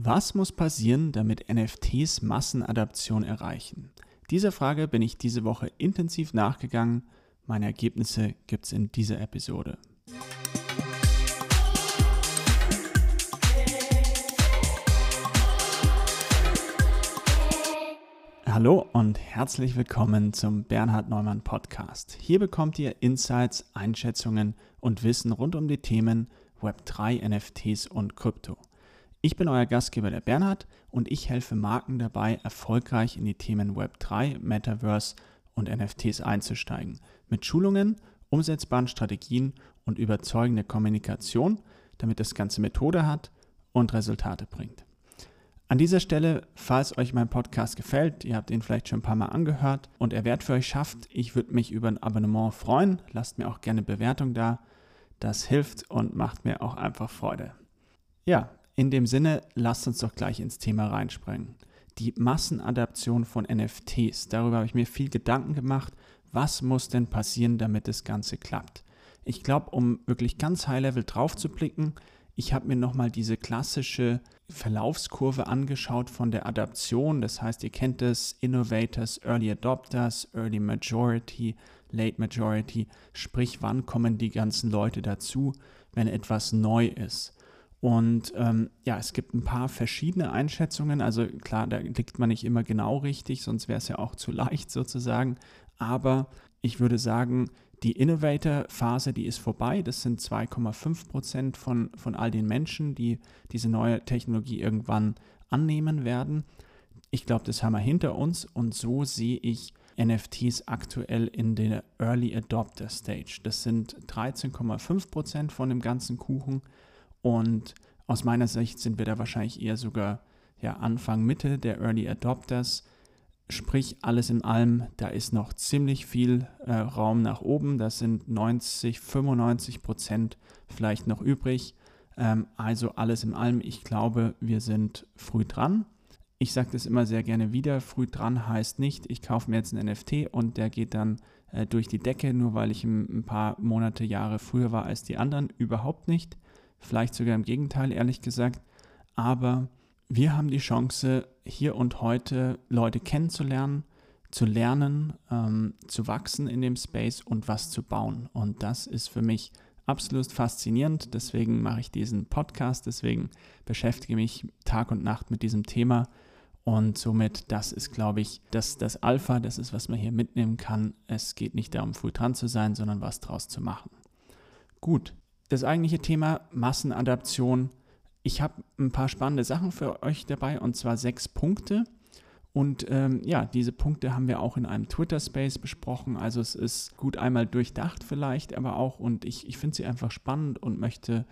Was muss passieren, damit NFTs Massenadaption erreichen? Dieser Frage bin ich diese Woche intensiv nachgegangen. Meine Ergebnisse gibt es in dieser Episode. Hallo und herzlich willkommen zum Bernhard Neumann Podcast. Hier bekommt ihr Insights, Einschätzungen und Wissen rund um die Themen Web3, NFTs und Krypto. Ich bin euer Gastgeber der Bernhard und ich helfe Marken dabei, erfolgreich in die Themen Web3, Metaverse und NFTs einzusteigen. Mit Schulungen, umsetzbaren Strategien und überzeugender Kommunikation, damit das Ganze Methode hat und Resultate bringt. An dieser Stelle, falls euch mein Podcast gefällt, ihr habt ihn vielleicht schon ein paar Mal angehört und er Wert für euch schafft, ich würde mich über ein Abonnement freuen. Lasst mir auch gerne Bewertung da. Das hilft und macht mir auch einfach Freude. Ja, in dem Sinne, lasst uns doch gleich ins Thema reinspringen. Die Massenadaption von NFTs, darüber habe ich mir viel Gedanken gemacht. Was muss denn passieren, damit das Ganze klappt? Ich glaube, um wirklich ganz high-level drauf zu blicken, ich habe mir nochmal diese klassische Verlaufskurve angeschaut von der Adaption. Das heißt, ihr kennt es, Innovators, Early Adopters, Early Majority, Late Majority. Sprich, wann kommen die ganzen Leute dazu, wenn etwas neu ist? Und ähm, ja, es gibt ein paar verschiedene Einschätzungen. Also klar, da liegt man nicht immer genau richtig, sonst wäre es ja auch zu leicht sozusagen. Aber ich würde sagen, die Innovator-Phase, die ist vorbei. Das sind 2,5 Prozent von, von all den Menschen, die diese neue Technologie irgendwann annehmen werden. Ich glaube, das haben wir hinter uns und so sehe ich NFTs aktuell in der Early Adopter Stage. Das sind 13,5 Prozent von dem ganzen Kuchen. Und aus meiner Sicht sind wir da wahrscheinlich eher sogar ja, Anfang, Mitte der Early Adopters. Sprich, alles in allem, da ist noch ziemlich viel äh, Raum nach oben. Das sind 90, 95 Prozent vielleicht noch übrig. Ähm, also alles in allem, ich glaube, wir sind früh dran. Ich sage das immer sehr gerne wieder. Früh dran heißt nicht, ich kaufe mir jetzt einen NFT und der geht dann äh, durch die Decke, nur weil ich ein, ein paar Monate, Jahre früher war als die anderen. Überhaupt nicht vielleicht sogar im Gegenteil, ehrlich gesagt. Aber wir haben die Chance, hier und heute Leute kennenzulernen, zu lernen, ähm, zu wachsen in dem Space und was zu bauen. Und das ist für mich absolut faszinierend. Deswegen mache ich diesen Podcast, deswegen beschäftige mich Tag und Nacht mit diesem Thema. Und somit, das ist, glaube ich, das, das Alpha, das ist, was man hier mitnehmen kann. Es geht nicht darum, früh dran zu sein, sondern was draus zu machen. Gut, das eigentliche Thema Massenadaption. Ich habe ein paar spannende Sachen für euch dabei und zwar sechs Punkte. Und ähm, ja, diese Punkte haben wir auch in einem Twitter-Space besprochen. Also es ist gut einmal durchdacht vielleicht, aber auch, und ich, ich finde sie einfach spannend und möchte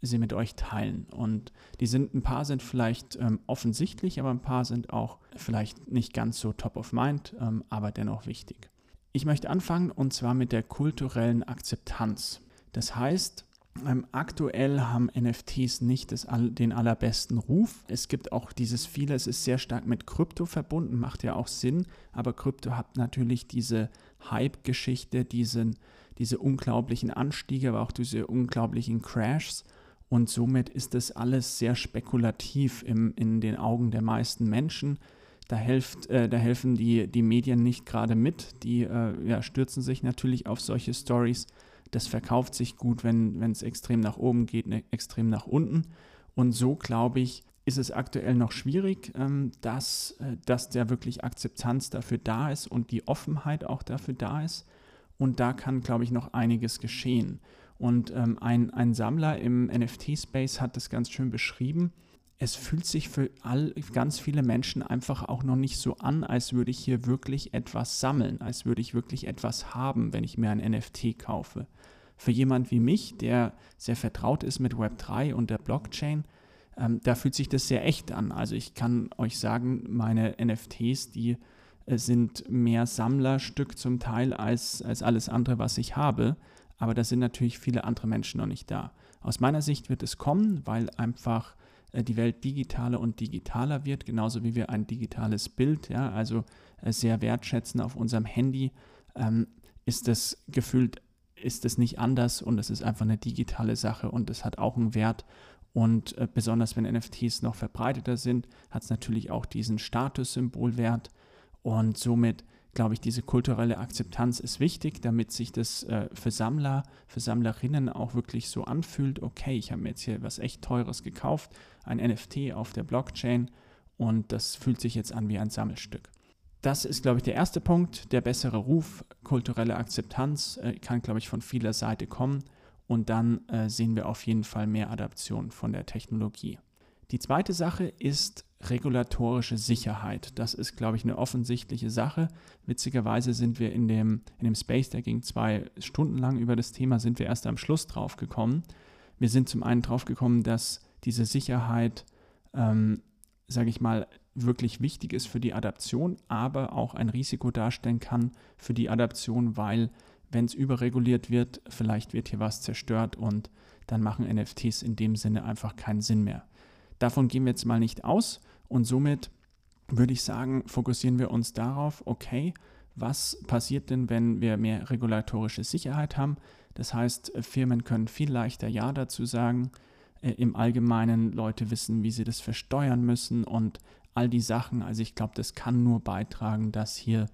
sie mit euch teilen. Und die sind, ein paar sind vielleicht ähm, offensichtlich, aber ein paar sind auch vielleicht nicht ganz so top of mind, ähm, aber dennoch wichtig. Ich möchte anfangen und zwar mit der kulturellen Akzeptanz. Das heißt, ähm, aktuell haben NFTs nicht das, den allerbesten Ruf. Es gibt auch dieses viele, es ist sehr stark mit Krypto verbunden, macht ja auch Sinn, aber Krypto hat natürlich diese Hype-Geschichte, diesen, diese unglaublichen Anstiege, aber auch diese unglaublichen Crashs. Und somit ist das alles sehr spekulativ im, in den Augen der meisten Menschen. Da, helft, äh, da helfen die, die Medien nicht gerade mit. Die äh, ja, stürzen sich natürlich auf solche Stories das verkauft sich gut, wenn es extrem nach oben geht, ne, extrem nach unten. Und so, glaube ich, ist es aktuell noch schwierig, ähm, dass, äh, dass der wirklich Akzeptanz dafür da ist und die Offenheit auch dafür da ist. Und da kann, glaube ich, noch einiges geschehen. Und ähm, ein, ein Sammler im NFT-Space hat das ganz schön beschrieben. Es fühlt sich für all, ganz viele Menschen einfach auch noch nicht so an, als würde ich hier wirklich etwas sammeln, als würde ich wirklich etwas haben, wenn ich mir ein NFT kaufe für jemand wie mich, der sehr vertraut ist mit Web3 und der Blockchain, ähm, da fühlt sich das sehr echt an. Also ich kann euch sagen, meine NFTs, die äh, sind mehr Sammlerstück zum Teil als, als alles andere, was ich habe. Aber da sind natürlich viele andere Menschen noch nicht da. Aus meiner Sicht wird es kommen, weil einfach die Welt digitaler und digitaler wird, genauso wie wir ein digitales Bild, ja, also äh, sehr wertschätzen auf unserem Handy, ähm, ist das gefühlt ist es nicht anders und es ist einfach eine digitale Sache und es hat auch einen Wert. Und äh, besonders wenn NFTs noch verbreiteter sind, hat es natürlich auch diesen Statussymbolwert. Und somit glaube ich, diese kulturelle Akzeptanz ist wichtig, damit sich das äh, für Sammler, für Sammlerinnen auch wirklich so anfühlt, okay, ich habe mir jetzt hier was echt Teures gekauft, ein NFT auf der Blockchain und das fühlt sich jetzt an wie ein Sammelstück. Das ist, glaube ich, der erste Punkt. Der bessere Ruf, kulturelle Akzeptanz äh, kann, glaube ich, von vieler Seite kommen. Und dann äh, sehen wir auf jeden Fall mehr Adaption von der Technologie. Die zweite Sache ist regulatorische Sicherheit. Das ist, glaube ich, eine offensichtliche Sache. Witzigerweise sind wir in dem, in dem Space, der ging zwei Stunden lang über das Thema, sind wir erst am Schluss drauf gekommen. Wir sind zum einen drauf gekommen, dass diese Sicherheit, ähm, sage ich mal, wirklich wichtig ist für die Adaption, aber auch ein Risiko darstellen kann für die Adaption, weil wenn es überreguliert wird, vielleicht wird hier was zerstört und dann machen NFTs in dem Sinne einfach keinen Sinn mehr. Davon gehen wir jetzt mal nicht aus und somit würde ich sagen, fokussieren wir uns darauf, okay, was passiert denn, wenn wir mehr regulatorische Sicherheit haben? Das heißt, Firmen können viel leichter Ja dazu sagen. Äh, Im Allgemeinen Leute wissen, wie sie das versteuern müssen und all die Sachen. Also ich glaube, das kann nur beitragen, dass hier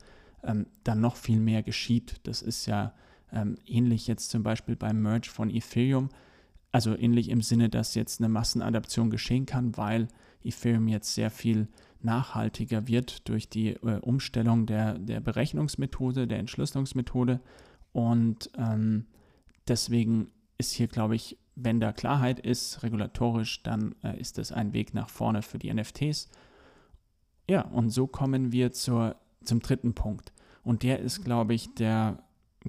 ähm, dann noch viel mehr geschieht. Das ist ja ähm, ähnlich jetzt zum Beispiel beim Merge von Ethereum. Also ähnlich im Sinne, dass jetzt eine Massenadaption geschehen kann, weil Ethereum jetzt sehr viel nachhaltiger wird durch die äh, Umstellung der, der Berechnungsmethode, der Entschlüsselungsmethode. Und ähm, deswegen ist hier, glaube ich, wenn da Klarheit ist, regulatorisch, dann äh, ist das ein Weg nach vorne für die NFTs. Ja, und so kommen wir zur, zum dritten Punkt. Und der ist, glaube ich, der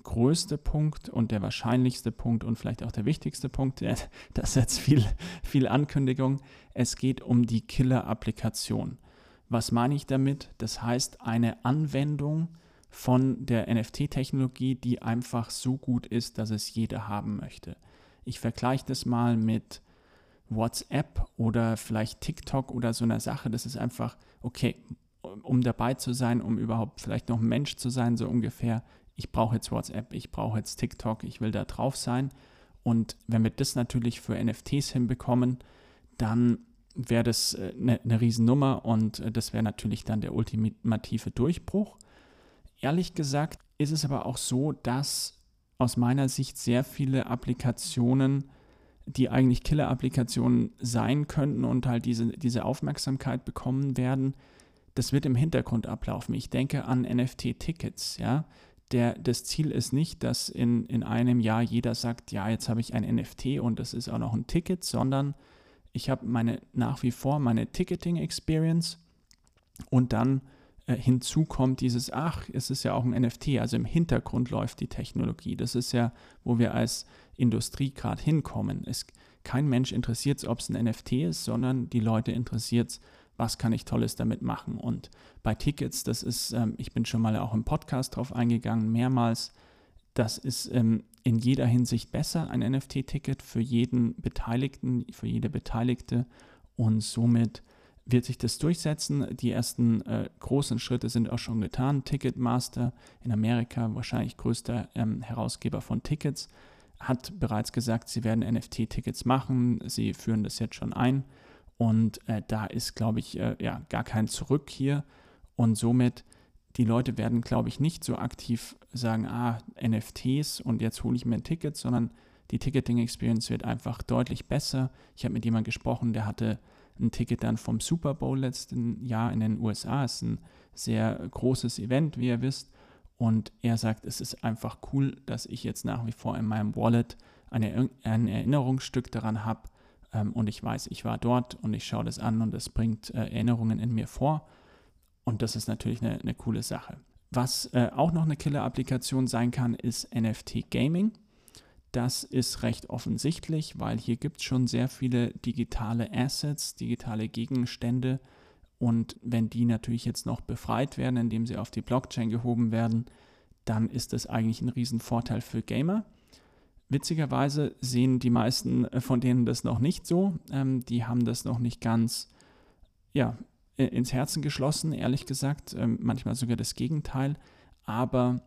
größte Punkt und der wahrscheinlichste Punkt und vielleicht auch der wichtigste Punkt, das ist jetzt viel, viel Ankündigung. Es geht um die Killer-Applikation. Was meine ich damit? Das heißt, eine Anwendung von der NFT-Technologie, die einfach so gut ist, dass es jeder haben möchte. Ich vergleiche das mal mit WhatsApp oder vielleicht TikTok oder so einer Sache. Das ist einfach, okay, um dabei zu sein, um überhaupt vielleicht noch Mensch zu sein, so ungefähr, ich brauche jetzt WhatsApp, ich brauche jetzt TikTok, ich will da drauf sein. Und wenn wir das natürlich für NFTs hinbekommen, dann wäre das eine, eine Riesennummer und äh, das wäre natürlich dann der ultimative Durchbruch. Ehrlich gesagt ist es aber auch so, dass aus meiner Sicht sehr viele Applikationen, die eigentlich Killer-Applikationen sein könnten und halt diese, diese Aufmerksamkeit bekommen werden, das wird im Hintergrund ablaufen. Ich denke an NFT-Tickets, ja der, das Ziel ist nicht, dass in, in einem Jahr jeder sagt, ja, jetzt habe ich ein NFT und das ist auch noch ein Ticket, sondern ich habe meine nach wie vor meine Ticketing-Experience und dann äh, hinzu kommt dieses, ach, es ist ja auch ein NFT, also im Hintergrund läuft die Technologie. Das ist ja, wo wir als Industrie gerade hinkommen. Es, kein Mensch interessiert es, ob es ein NFT ist, sondern die Leute interessiert es, was kann ich Tolles damit machen. Und bei Tickets, das ist, ähm, ich bin schon mal auch im Podcast drauf eingegangen, mehrmals, das ist ähm, in jeder Hinsicht besser, ein NFT-Ticket für jeden Beteiligten, für jede Beteiligte. Und somit wird sich das durchsetzen. Die ersten äh, großen Schritte sind auch schon getan. Ticketmaster in Amerika, wahrscheinlich größter ähm, Herausgeber von Tickets, hat bereits gesagt, sie werden NFT-Tickets machen. Sie führen das jetzt schon ein. Und äh, da ist, glaube ich, äh, ja, gar kein Zurück hier. Und somit, die Leute werden, glaube ich, nicht so aktiv sagen, ah, NFTs und jetzt hole ich mir ein Ticket, sondern die Ticketing-Experience wird einfach deutlich besser. Ich habe mit jemandem gesprochen, der hatte ein Ticket dann vom Super Bowl letzten Jahr in den USA. Ist ein sehr großes Event, wie ihr wisst. Und er sagt, es ist einfach cool, dass ich jetzt nach wie vor in meinem Wallet ein Erinnerungsstück daran habe, ähm, und ich weiß, ich war dort und ich schaue das an und es bringt äh, Erinnerungen in mir vor. Und das ist natürlich eine, eine coole Sache. Was äh, auch noch eine Killer-Applikation sein kann, ist NFT Gaming. Das ist recht offensichtlich, weil hier gibt es schon sehr viele digitale Assets, digitale Gegenstände. Und wenn die natürlich jetzt noch befreit werden, indem sie auf die Blockchain gehoben werden, dann ist das eigentlich ein Riesenvorteil für Gamer. Witzigerweise sehen die meisten von denen das noch nicht so. Ähm, die haben das noch nicht ganz ja, ins Herzen geschlossen, ehrlich gesagt. Ähm, manchmal sogar das Gegenteil. Aber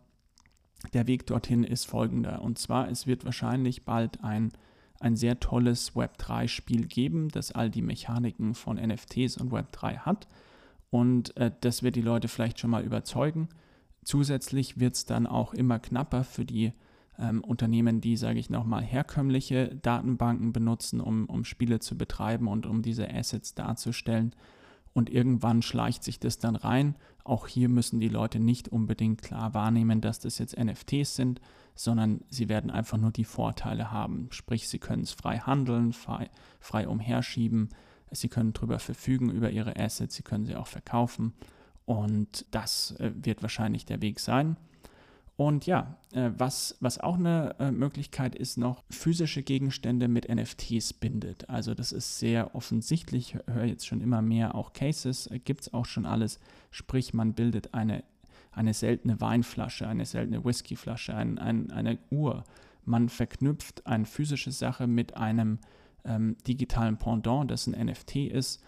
der Weg dorthin ist folgender. Und zwar, es wird wahrscheinlich bald ein, ein sehr tolles Web3-Spiel geben, das all die Mechaniken von NFTs und Web3 hat. Und äh, das wird die Leute vielleicht schon mal überzeugen. Zusätzlich wird es dann auch immer knapper für die ähm, Unternehmen, die, sage ich nochmal, herkömmliche Datenbanken benutzen, um, um Spiele zu betreiben und um diese Assets darzustellen. Und irgendwann schleicht sich das dann rein. Auch hier müssen die Leute nicht unbedingt klar wahrnehmen, dass das jetzt NFTs sind, sondern sie werden einfach nur die Vorteile haben. Sprich, sie können es frei handeln, frei, frei umherschieben, sie können darüber verfügen, über ihre Assets, sie können sie auch verkaufen. Und das äh, wird wahrscheinlich der Weg sein. Und ja, äh, was, was auch eine äh, Möglichkeit ist, noch physische Gegenstände mit NFTs bindet. Also das ist sehr offensichtlich, ich höre jetzt schon immer mehr auch Cases, äh, gibt es auch schon alles. Sprich, man bildet eine, eine seltene Weinflasche, eine seltene Whiskyflasche, ein, ein, eine Uhr. Man verknüpft eine physische Sache mit einem ähm, digitalen Pendant, das ein NFT ist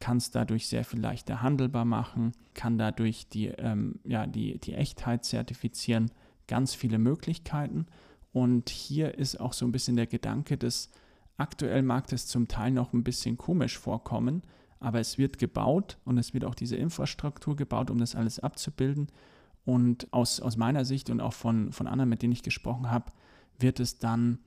kann es dadurch sehr viel leichter handelbar machen, kann dadurch die, ähm, ja, die, die Echtheit zertifizieren, ganz viele Möglichkeiten. Und hier ist auch so ein bisschen der Gedanke, dass aktuell mag das zum Teil noch ein bisschen komisch vorkommen, aber es wird gebaut und es wird auch diese Infrastruktur gebaut, um das alles abzubilden. Und aus, aus meiner Sicht und auch von, von anderen, mit denen ich gesprochen habe, wird es dann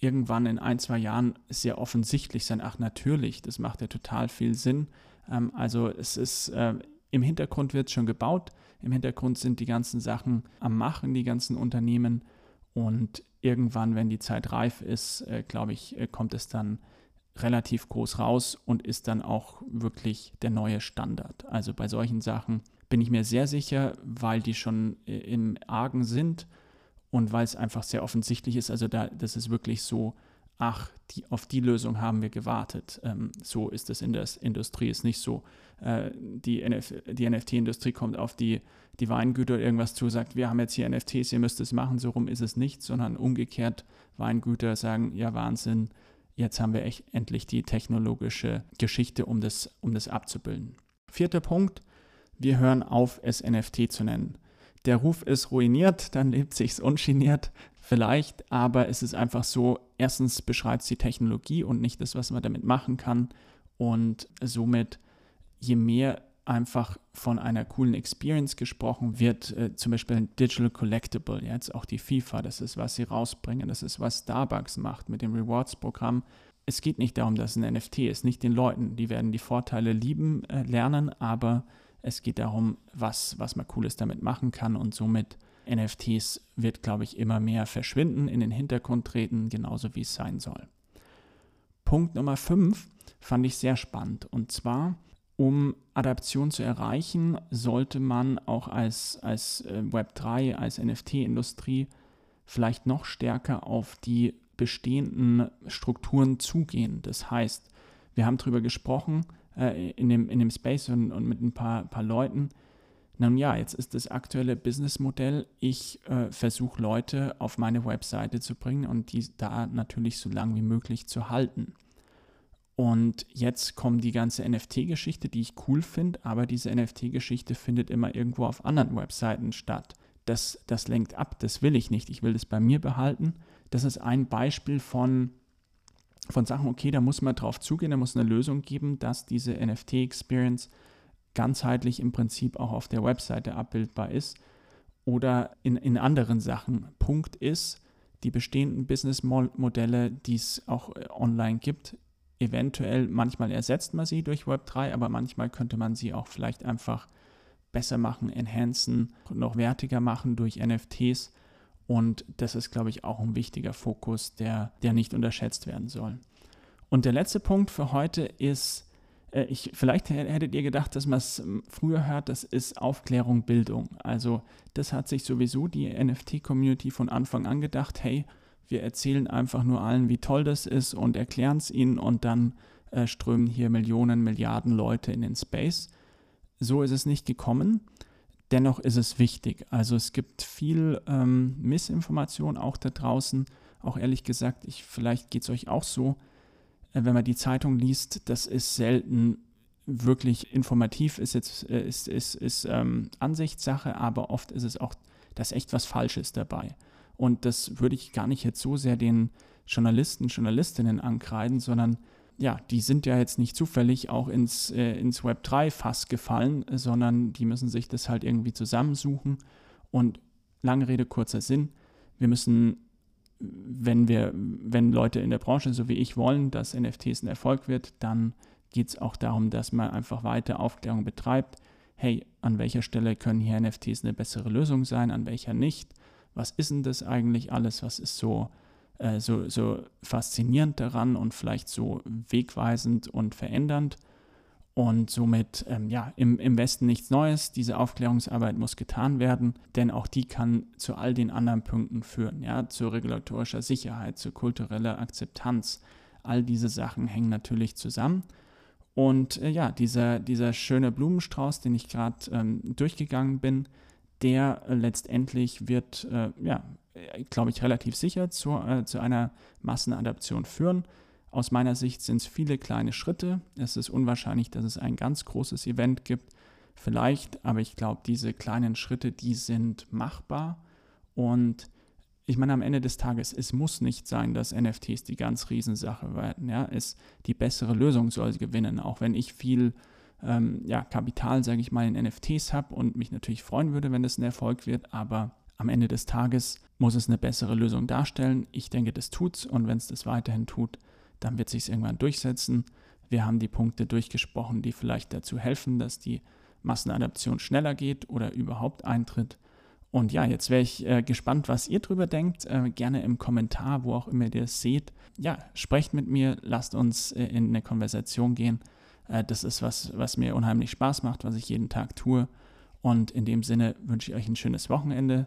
irgendwann in ein, zwei Jahren sehr offensichtlich sein, ach natürlich, das macht ja total viel Sinn. Ähm, also es ist, äh, im Hintergrund wird schon gebaut, im Hintergrund sind die ganzen Sachen am Machen, die ganzen Unternehmen und irgendwann, wenn die Zeit reif ist, äh, glaube ich, äh, kommt es dann relativ groß raus und ist dann auch wirklich der neue Standard. Also bei solchen Sachen bin ich mir sehr sicher, weil die schon äh, im Argen sind und weil es einfach sehr offensichtlich ist, also da, das ist wirklich so, ach, die, auf die Lösung haben wir gewartet. Ähm, so ist es in der Industrie, ist nicht so. Äh, die, NF, die NFT-Industrie kommt auf die, die Weingüter irgendwas zu, sagt, wir haben jetzt hier NFTs, ihr müsst es machen, so rum ist es nicht, sondern umgekehrt, Weingüter sagen, ja Wahnsinn, jetzt haben wir echt endlich die technologische Geschichte, um das, um das abzubilden. Vierter Punkt, wir hören auf, es NFT zu nennen der Ruf ist ruiniert, dann lebt sich's ungeniert vielleicht, aber es ist einfach so, erstens beschreibt es die Technologie und nicht das, was man damit machen kann und somit je mehr einfach von einer coolen Experience gesprochen wird, äh, zum Beispiel ein Digital Collectible, jetzt auch die FIFA, das ist, was sie rausbringen, das ist, was Starbucks macht mit dem Rewards-Programm. Es geht nicht darum, dass es ein NFT ist, nicht den Leuten, die werden die Vorteile lieben äh, lernen, aber es geht darum, was, was man Cooles damit machen kann und somit NFTs wird, glaube ich, immer mehr verschwinden, in den Hintergrund treten, genauso wie es sein soll. Punkt Nummer 5 fand ich sehr spannend und zwar, um Adaption zu erreichen, sollte man auch als, als äh, Web3, als NFT-Industrie vielleicht noch stärker auf die bestehenden Strukturen zugehen. Das heißt, wir haben darüber gesprochen, äh, in, dem, in dem Space und, und mit ein paar, paar Leuten. Nun ja, jetzt ist das aktuelle Businessmodell, ich äh, versuche Leute auf meine Webseite zu bringen und die da natürlich so lang wie möglich zu halten. Und jetzt kommt die ganze NFT-Geschichte, die ich cool finde, aber diese NFT-Geschichte findet immer irgendwo auf anderen Webseiten statt. Das, das lenkt ab, das will ich nicht. Ich will das bei mir behalten. Das ist ein Beispiel von von Sachen, okay, da muss man drauf zugehen, da muss eine Lösung geben, dass diese NFT-Experience ganzheitlich im Prinzip auch auf der Webseite abbildbar ist oder in, in anderen Sachen. Punkt ist, die bestehenden Businessmodelle, die es auch äh, online gibt, eventuell, manchmal ersetzt man sie durch Web3, aber manchmal könnte man sie auch vielleicht einfach besser machen, enhancen, noch wertiger machen durch NFTs und das ist, glaube ich, auch ein wichtiger Fokus, der, der nicht unterschätzt werden soll. Und der letzte Punkt für heute ist, äh, ich, vielleicht hättet ihr gedacht, dass man es früher hört, das ist Aufklärung, Bildung. Also das hat sich sowieso die NFT-Community von Anfang an gedacht, hey, wir erzählen einfach nur allen, wie toll das ist und erklären es ihnen und dann äh, strömen hier Millionen, Milliarden Leute in den Space. So ist es nicht gekommen. Dennoch ist es wichtig. Also es gibt viel ähm, Missinformation auch da draußen. Auch ehrlich gesagt, ich, vielleicht geht es euch auch so, äh, wenn man die Zeitung liest, das ist selten wirklich informativ, ist jetzt äh, ist, ist, ist ähm, Ansichtssache, aber oft ist es auch, dass echt was Falsches dabei. Und das würde ich gar nicht jetzt so sehr den Journalisten, Journalistinnen ankreiden, sondern ja, die sind ja jetzt nicht zufällig auch ins, äh, ins Web 3-Fass gefallen, sondern die müssen sich das halt irgendwie zusammensuchen. Und lange Rede, kurzer Sinn, wir müssen, wenn wir, wenn Leute in der Branche, so wie ich, wollen, dass NFTs ein Erfolg wird, dann geht es auch darum, dass man einfach weiter Aufklärung betreibt. Hey, an welcher Stelle können hier NFTs eine bessere Lösung sein, an welcher nicht? Was ist denn das eigentlich alles? Was ist so äh, so, so faszinierend daran und vielleicht so wegweisend und verändernd. Und somit, ähm, ja, im, im Westen nichts Neues. Diese Aufklärungsarbeit muss getan werden, denn auch die kann zu all den anderen Punkten führen, ja, zu regulatorischer Sicherheit, zu kultureller Akzeptanz. All diese Sachen hängen natürlich zusammen. Und äh, ja, dieser, dieser schöne Blumenstrauß, den ich gerade ähm, durchgegangen bin, der äh, letztendlich wird, äh, ja, glaube ich, relativ sicher zu, äh, zu einer Massenadaption führen. Aus meiner Sicht sind es viele kleine Schritte. Es ist unwahrscheinlich, dass es ein ganz großes Event gibt. Vielleicht, aber ich glaube, diese kleinen Schritte, die sind machbar. Und ich meine, am Ende des Tages, es muss nicht sein, dass NFTs die ganz Riesensache werden. Ja? Es, die bessere Lösung soll gewinnen, auch wenn ich viel ähm, ja, Kapital, sage ich mal, in NFTs habe und mich natürlich freuen würde, wenn das ein Erfolg wird. Aber am Ende des Tages muss es eine bessere Lösung darstellen. Ich denke, das tut's und wenn es das weiterhin tut, dann wird sich irgendwann durchsetzen. Wir haben die Punkte durchgesprochen, die vielleicht dazu helfen, dass die Massenadaption schneller geht oder überhaupt eintritt. Und ja, jetzt wäre ich äh, gespannt, was ihr drüber denkt. Äh, gerne im Kommentar, wo auch immer ihr das seht. Ja, sprecht mit mir, lasst uns äh, in eine Konversation gehen. Äh, das ist was, was mir unheimlich Spaß macht, was ich jeden Tag tue. Und in dem Sinne wünsche ich euch ein schönes Wochenende.